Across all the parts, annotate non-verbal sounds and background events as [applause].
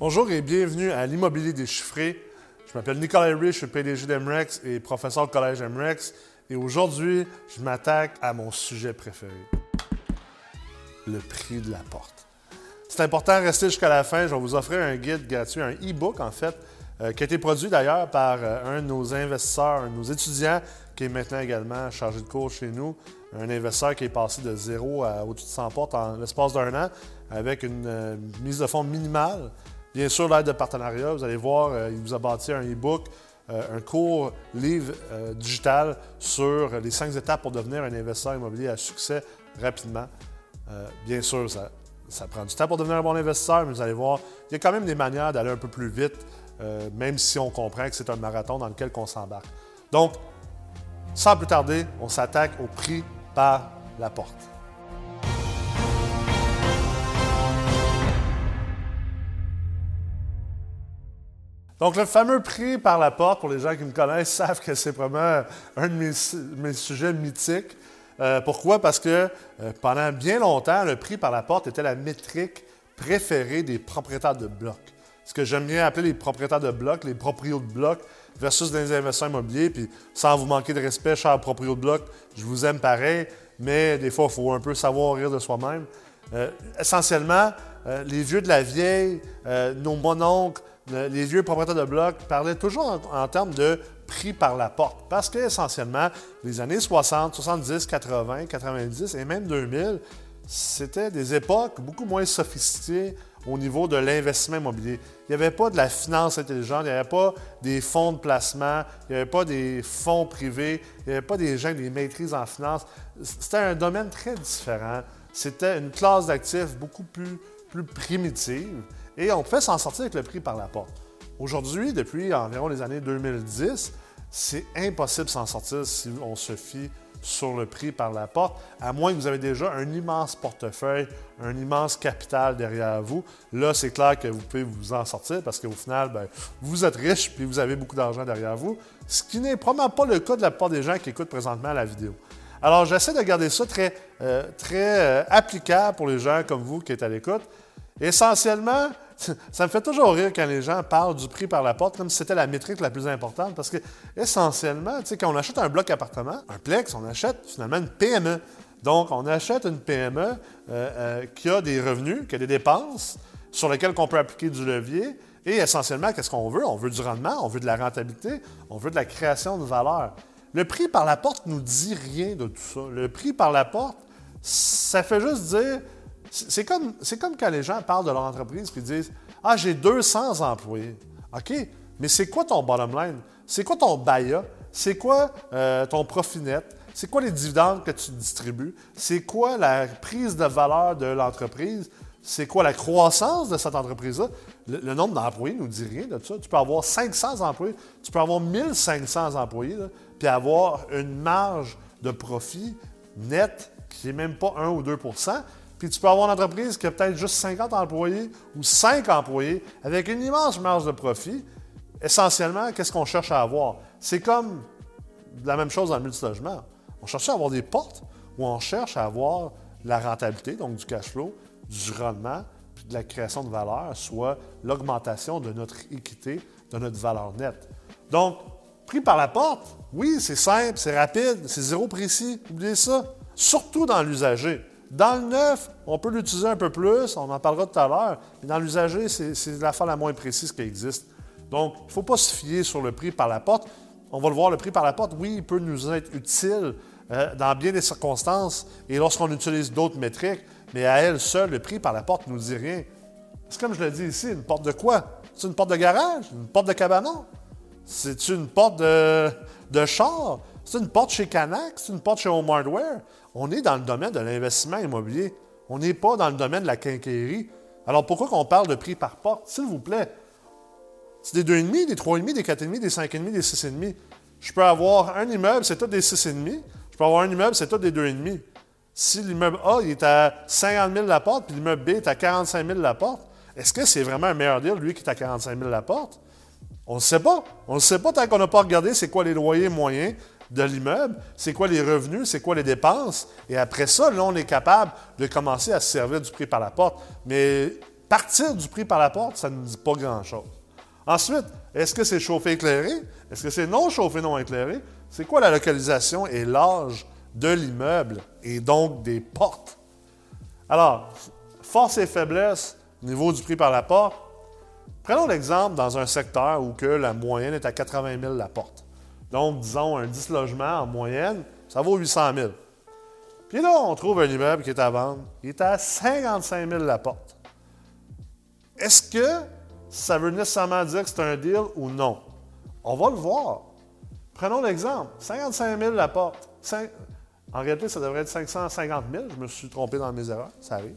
Bonjour et bienvenue à l'immobilier déchiffré. Je m'appelle Nicolas Rich, je suis PDG d'Emrex et professeur au collège Emrex. Et aujourd'hui, je m'attaque à mon sujet préféré, le prix de la porte. C'est important de rester jusqu'à la fin. Je vais vous offrir un guide gratuit, un e-book en fait, euh, qui a été produit d'ailleurs par euh, un de nos investisseurs, un de nos étudiants, qui est maintenant également chargé de cours chez nous. Un investisseur qui est passé de zéro à au-dessus de 100 portes en l'espace d'un an avec une euh, mise de fonds minimale. Bien sûr, l'aide de partenariat, vous allez voir, euh, il vous a bâti un e-book, euh, un court livre euh, digital sur les cinq étapes pour devenir un investisseur immobilier à succès rapidement. bien sûr, ça, ça, prend du temps pour devenir un bon investisseur, mais vous allez voir, il y a quand même des manières d'aller un peu plus vite, même si on comprend que c'est un marathon dans lequel on s'embarque. Donc, sans plus tarder, on s'attaque au prix par la porte. Donc, le fameux prix par la porte, pour les gens qui me connaissent, [laughs] savent que c'est vraiment un de mes, sujets mythiques. Euh, pourquoi? Parce que euh, pendant bien longtemps, le prix par la porte était la métrique préférée des propriétaires de blocs. Ce que j'aime bien appeler les propriétaires de blocs, les proprios de blocs versus des investisseurs immobiliers. Puis, sans vous manquer de respect, chers proprios de blocs, je vous aime pareil, mais des fois, il faut un peu savoir rire de soi-même. Euh, essentiellement, les vieux de la vieille, nos mononcles, les vieux propriétaires de blocs parlaient toujours en, termes de prix par la porte. Parce qu'essentiellement, les années 60, 70, 80, 90 et même 2000, c'était des époques beaucoup moins sophistiquées au niveau de l'investissement immobilier. Il n'y avait pas de la finance intelligente, il n'y avait pas des fonds de placement, il n'y avait pas des fonds privés, il n'y avait pas des gens des maîtrises en finance. C'était un domaine très différent. C'était une classe d'actifs beaucoup plus, plus primitive. Et on pouvait s'en sortir avec le prix par la porte. Aujourd'hui, depuis environ les années 2010, c'est impossible de s'en sortir si on se fie sur le prix par la porte, à moins que vous avez déjà un immense portefeuille, un immense capital derrière vous. Là, c'est clair que vous pouvez vous en sortir parce qu'au final, ben, vous êtes riche puis vous avez beaucoup d'argent derrière vous, ce qui n'est probablement pas le cas de la plupart des gens qui écoutent présentement la vidéo. Alors, j'essaie de garder ça très, euh, très euh, applicable pour les gens comme vous qui êtes à l'écoute. Essentiellement, [laughs] ça me fait toujours rire quand les gens parlent du prix par la porte comme si c'était la métrique la plus importante parce que, essentiellement, quand on achète un bloc appartement, un plex, on achète finalement une PME. Donc, on achète une PME euh, euh, qui a des revenus, qui a des dépenses sur lesquelles on peut appliquer du levier. Et essentiellement, qu'est-ce qu'on veut? On veut du rendement, on veut de la rentabilité, on veut de la création de valeur. Le prix par la porte nous dit rien de tout ça. Le prix par la porte, ça fait juste dire c'est comme, comme quand les gens parlent de leur entreprise et disent Ah, j'ai 200 employés. OK, mais c'est quoi ton bottom line? C'est quoi ton BAYA? C'est quoi euh, ton profit net? C'est quoi les dividendes que tu distribues? C'est quoi la prise de valeur de l'entreprise? C'est quoi la croissance de cette entreprise-là? Le, nombre d'employés ne nous dit rien de ça. Tu peux avoir 500 employés, tu peux avoir 1500 employés, puis avoir une marge de profit net qui n'est même pas 1 ou 2 puis tu peux avoir une entreprise qui a peut-être juste 50 employés ou 5 employés avec une immense marge de profit. Essentiellement, qu'est-ce qu'on cherche à avoir? C'est comme la même chose dans le multilogement. On cherche à avoir des portes où on cherche à avoir la rentabilité, donc du cash flow, du rendement, puis de la création de valeur, soit l'augmentation de notre équité, de notre valeur nette. Donc, prix par la porte, oui, c'est simple, c'est rapide, c'est zéro précis. Oubliez ça. Surtout dans l'usager. Dans le neuf, on peut l'utiliser un peu plus, on en parlera tout à l'heure, mais dans l'usager, c'est la fois la moins précise qui existe. Donc, il ne faut pas se fier sur le prix par la porte. On va le voir, le prix par la porte, oui, il peut nous être utile euh, dans bien des circonstances et lorsqu'on utilise d'autres métriques, mais à elle seule, le prix par la porte ne nous dit rien. C'est comme je l'ai dit ici, une porte de quoi? C'est une porte de garage? Une porte de cabanon? C'est une porte de, de char? C'est une porte chez Canac? C'est une porte chez Home Hardware? On est dans le domaine de l'investissement immobilier. On n'est pas dans le domaine de la quincaillerie. Alors pourquoi qu'on parle de prix par porte? S'il vous plaît. C'est des 2,5, des 3,5, des 4,5, des 5,5, des 6,5. Je peux avoir un immeuble, c'est tout des 6,5. Je peux avoir un immeuble, c'est tout des 2,5. Si l'immeuble A il est à 50 000 la porte, puis l'immeuble B est à 45 000 la porte, est-ce que c'est vraiment un meilleur deal, lui, qui est à 45 000 la porte? On ne sait pas. On ne sait pas tant qu'on n'a pas regardé c'est quoi les loyers moyens, de l'immeuble, c'est quoi les revenus, c'est quoi les dépenses. Et après ça, là, on est capable de commencer à se servir du prix par la porte. Mais partir du prix par la porte, ça ne dit pas grand-chose. Ensuite, est-ce que c'est chauffé éclairé? Est-ce que c'est non chauffé non éclairé? C'est quoi la localisation et l'âge de l'immeuble et donc des portes? Alors, force et faiblesse au niveau du prix par la porte. Prenons l'exemple dans un secteur où que la moyenne est à 80 000 la porte. Donc, disons, un 10 logements en moyenne, ça vaut 800 000. Puis là, on trouve un immeuble qui est à vendre. Il est à 55 000 la porte. Est-ce que ça veut nécessairement dire que c'est un deal ou non? On va le voir. Prenons l'exemple. 55 000 la porte. En réalité, ça devrait être 550 000. Je me suis trompé dans mes erreurs. Ça arrive.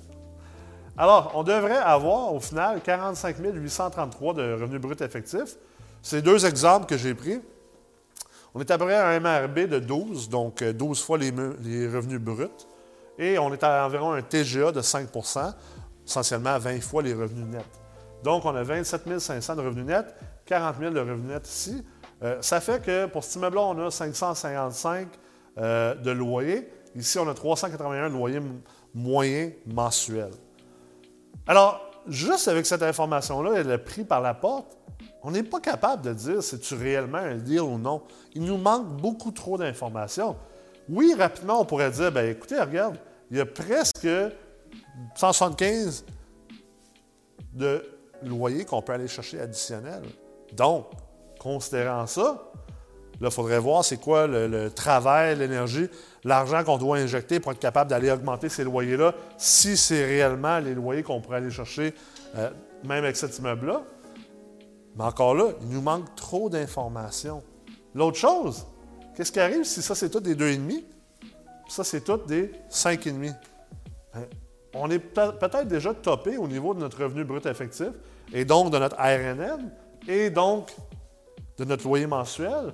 Alors, on devrait avoir au final 45 833 de revenus bruts effectifs. C'est deux exemples que j'ai pris. On est à peu près à un MRB de 12, donc 12 euh, fois les, revenus bruts. Et on est à environ un TGA de 5% essentiellement 20 fois les revenus nets. Donc, on a 27 500 de revenus nets, 40 000 de revenus nets ici. Euh, ça fait que pour cet immeuble-là, on a 555 euh, de loyer. Ici, on a 381 de loyer moyen mensuel. Alors, juste avec cette information-là et le prix par la porte, on n'est pas capable de dire si tu réellement un deal ou non. Il nous manque beaucoup trop d'informations. Oui, rapidement, on pourrait dire, ben écoutez, regarde, il y a presque 175 de loyers qu'on peut aller chercher additionnels. Donc, considérant ça, là, il faudrait voir c'est quoi le, travail, l'énergie, l'argent qu'on doit injecter pour être capable d'aller augmenter ces loyers-là, si c'est réellement les loyers qu'on pourrait aller chercher, euh, même avec cet immeuble-là. Mais encore là, il nous manque trop d'informations. L'autre chose, qu'est-ce qui arrive si ça, c'est tout des 2,5? Ça, c'est tout des 5,5? Hein? On est peut-être déjà topé au niveau de notre revenu brut effectif et donc de notre RNM et donc de notre loyer mensuel.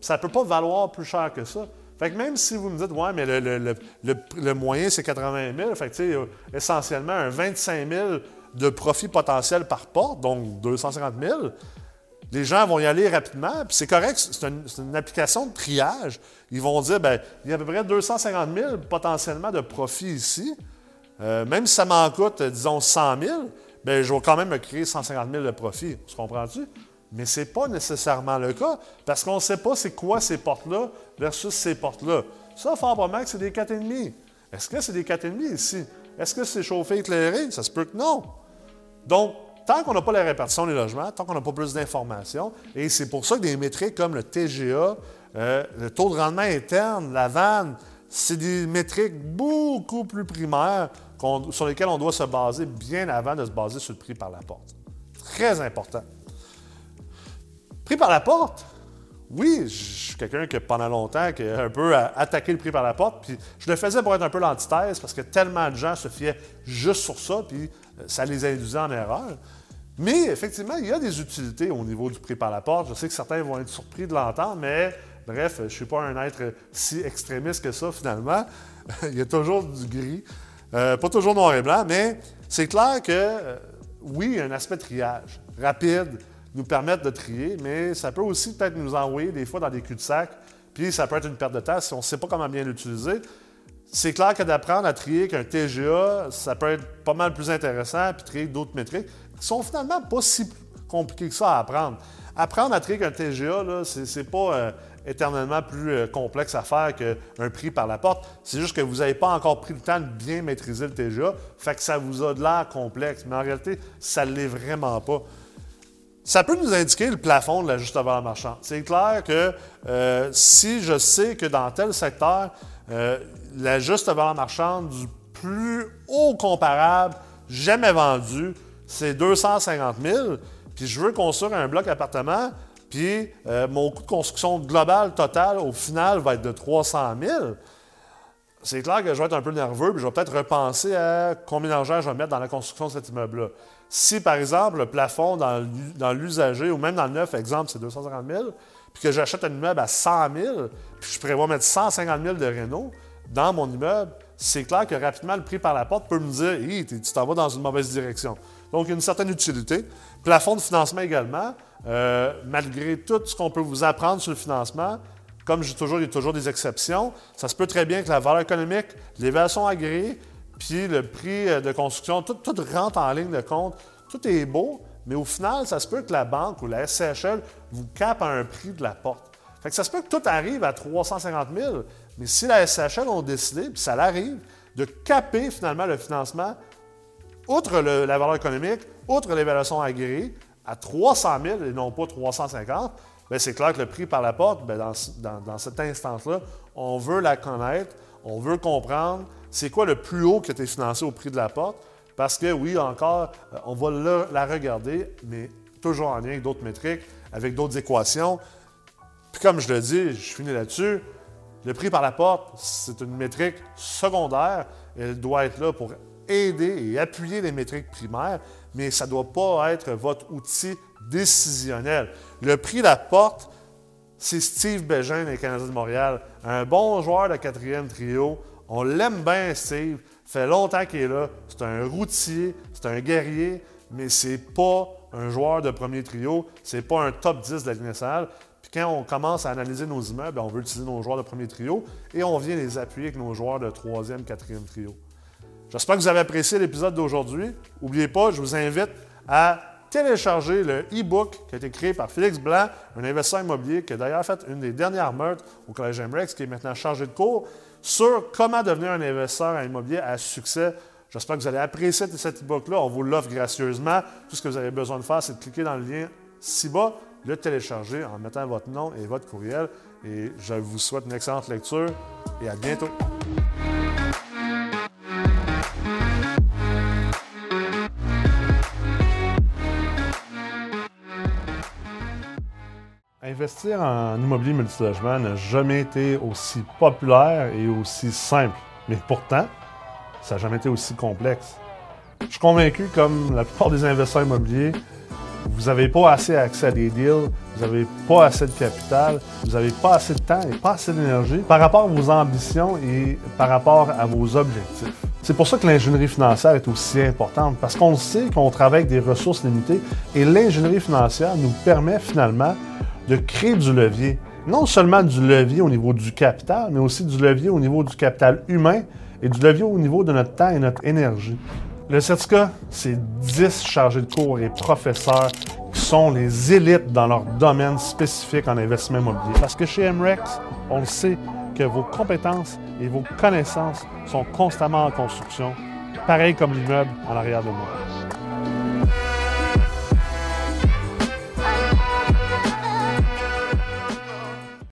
Ça ne peut pas valoir plus cher que ça. Fait que même si vous me dites, ouais, mais le, moyen, c'est 80 000, fait que, essentiellement, un 25 000 de profit potentiel par porte, donc 250 000, les gens vont y aller rapidement. Puis c'est correct, c'est une, application de triage. Ils vont dire, bien, il y a à peu près 250 000 potentiellement de profit ici. Euh, même si ça m'en coûte, disons, 100 000, bien, je vais quand même me créer 150 000 de profit. Tu comprends-tu? Mais ce n'est pas nécessairement le cas parce qu'on ne sait pas c'est quoi ces portes-là versus ces portes-là. Ça, fort probablement que c'est des 4,5. Est-ce que c'est des 4,5 ici? Est-ce que c'est chauffé éclairé? Ça se peut que non. Donc, tant qu'on n'a pas la répartition des logements, tant qu'on n'a pas plus d'informations, et c'est pour ça que des métriques comme le TGA, euh, le taux de rendement interne, la vanne, c'est des métriques beaucoup plus primaires sur lesquelles on doit se baser bien avant de se baser sur le prix par la porte. Très important. Prix par la porte, oui, je suis quelqu'un qui, pendant longtemps, qui a un peu attaqué le prix par la porte, puis je le faisais pour être un peu l'antithèse parce que tellement de gens se fiaient juste sur ça, puis euh, ça les induisait en erreur. Mais effectivement, il y a des utilités au niveau du prix par la porte. Je sais que certains vont être surpris de l'entendre, mais bref, je ne suis pas un être si extrémiste que ça finalement. [laughs] il y a toujours du gris. Euh, pas toujours noir et blanc, mais c'est clair que euh, oui, il y a un aspect de triage rapide nous permettre de trier, mais ça peut aussi peut-être nous envoyer des fois dans des cul-de-sac, puis ça peut être une perte de temps si on ne sait pas comment bien l'utiliser. C'est clair que d'apprendre à trier qu'un TGA, ça peut être pas mal plus intéressant, puis trier d'autres métriques qui sont finalement pas si compliqués que ça à apprendre. Apprendre à trier qu'un TGA, ce n'est pas euh, éternellement plus euh, complexe à faire qu'un prix par la porte. C'est juste que vous n'avez pas encore pris le temps de bien maîtriser le TGA, fait que ça vous a de l'air complexe. Mais en réalité, ça ne l'est vraiment pas. Ça peut nous indiquer le plafond de la juste valeur marchande. C'est clair que euh, si je sais que dans tel secteur, euh, la valeur marchande du plus haut comparable jamais vendu, c'est 250 000, puis je veux construire un bloc appartement, puis euh, mon coût de construction global total au final va être de 300 000, c'est clair que je vais être un peu nerveux, puis je vais peut-être repenser à combien d'argent je vais mettre dans la construction de cet immeuble-là. Si, par exemple, le plafond dans l'usager, ou même dans le neuf, exemple, c'est 250 000, puis que j'achète un immeuble à 100 000, puis je prévois mettre 150 000 de réno dans mon immeuble, c'est clair que rapidement, le prix par la porte peut me dire hey, tu t'en vas dans une mauvaise direction. Donc, une certaine utilité. Plafond de financement également, euh, malgré tout ce qu'on peut vous apprendre sur le financement, comme je toujours, il y a toujours des exceptions. Ça se peut très bien que la valeur économique, l'évaluation agréée, puis le prix euh, de construction, tout, rentre en ligne de compte, tout est beau, mais au final, ça se peut que la banque ou la SCHL vous capent à un prix de la porte. Fait que ça se peut que tout arrive à 350 000, mais si la SCHL ont décidé, puis ça l'arrive, de caper finalement le financement, outre la valeur économique, outre l'évaluation agréée, à 300 000 et non pas 350, bien, c'est clair que le prix par la porte, bien, dans, dans, cette instance-là, on veut la connaître, on veut comprendre c'est quoi le plus haut qui a été financé au prix de la porte, parce que oui, encore, euh, on va la regarder, mais toujours en lien avec d'autres métriques, avec d'autres équations. Puis comme je le dis, je finis là-dessus, le prix par la porte, c'est une métrique secondaire. Elle doit être là pour aider et appuyer les métriques primaires, mais ça ne doit pas être votre outil décisionnel. Le prix de la porte, c'est Steve Bégin des Canadiens de Montréal, un bon joueur de quatrième trio. On l'aime bien, Steve. fait longtemps qu'il est là. C'est un routier, c'est un guerrier, mais c'est pas un joueur de premier trio. C'est pas un top 10 de la Ligue. Puis quand on commence à analyser nos immeubles, on veut utiliser nos joueurs de premier trio et on vient les appuyer avec nos joueurs de troisième, quatrième trio. J'espère que vous avez apprécié l'épisode d'aujourd'hui. N'oubliez pas, je vous invite à télécharger le e-book qui a été créé par Félix Blanc, un investisseur immobilier qui a d'ailleurs fait une des dernières meurtres au Collège MREX, qui est maintenant chargé de cours, sur comment devenir un investisseur immobilier à succès. J'espère que vous allez apprécier cet e-book-là. On vous l'offre gracieusement. Tout ce que vous avez besoin de faire, c'est de cliquer dans le lien ci-bas, le télécharger en mettant votre nom et votre courriel. Et je vous souhaite une excellente lecture et à bientôt. Investir en immobilier multilogement n'a jamais été aussi populaire et aussi simple. Mais pourtant, ça n'a jamais été aussi complexe. Je suis convaincu, comme la plupart des investisseurs immobiliers, vous n'avez pas assez accès à des deals, vous n'avez pas assez de capital, vous n'avez pas assez de temps et pas assez d'énergie par rapport à vos ambitions et par rapport à vos objectifs. C'est pour ça que l'ingénierie financière est aussi importante, parce qu'on sait qu'on travaille avec des ressources limitées et l'ingénierie financière nous permet finalement de créer du levier. Non seulement du levier au niveau du capital, mais aussi du levier au niveau du capital humain et du levier au niveau de notre temps et notre énergie. Le certificat, c'est 10 chargés de cours et professeurs qui sont les élites dans leur domaine spécifique en investissement immobilier. Parce que chez MREX, on sait que vos compétences et vos connaissances sont constamment en construction, pareil comme l'immeuble en arrière de moi.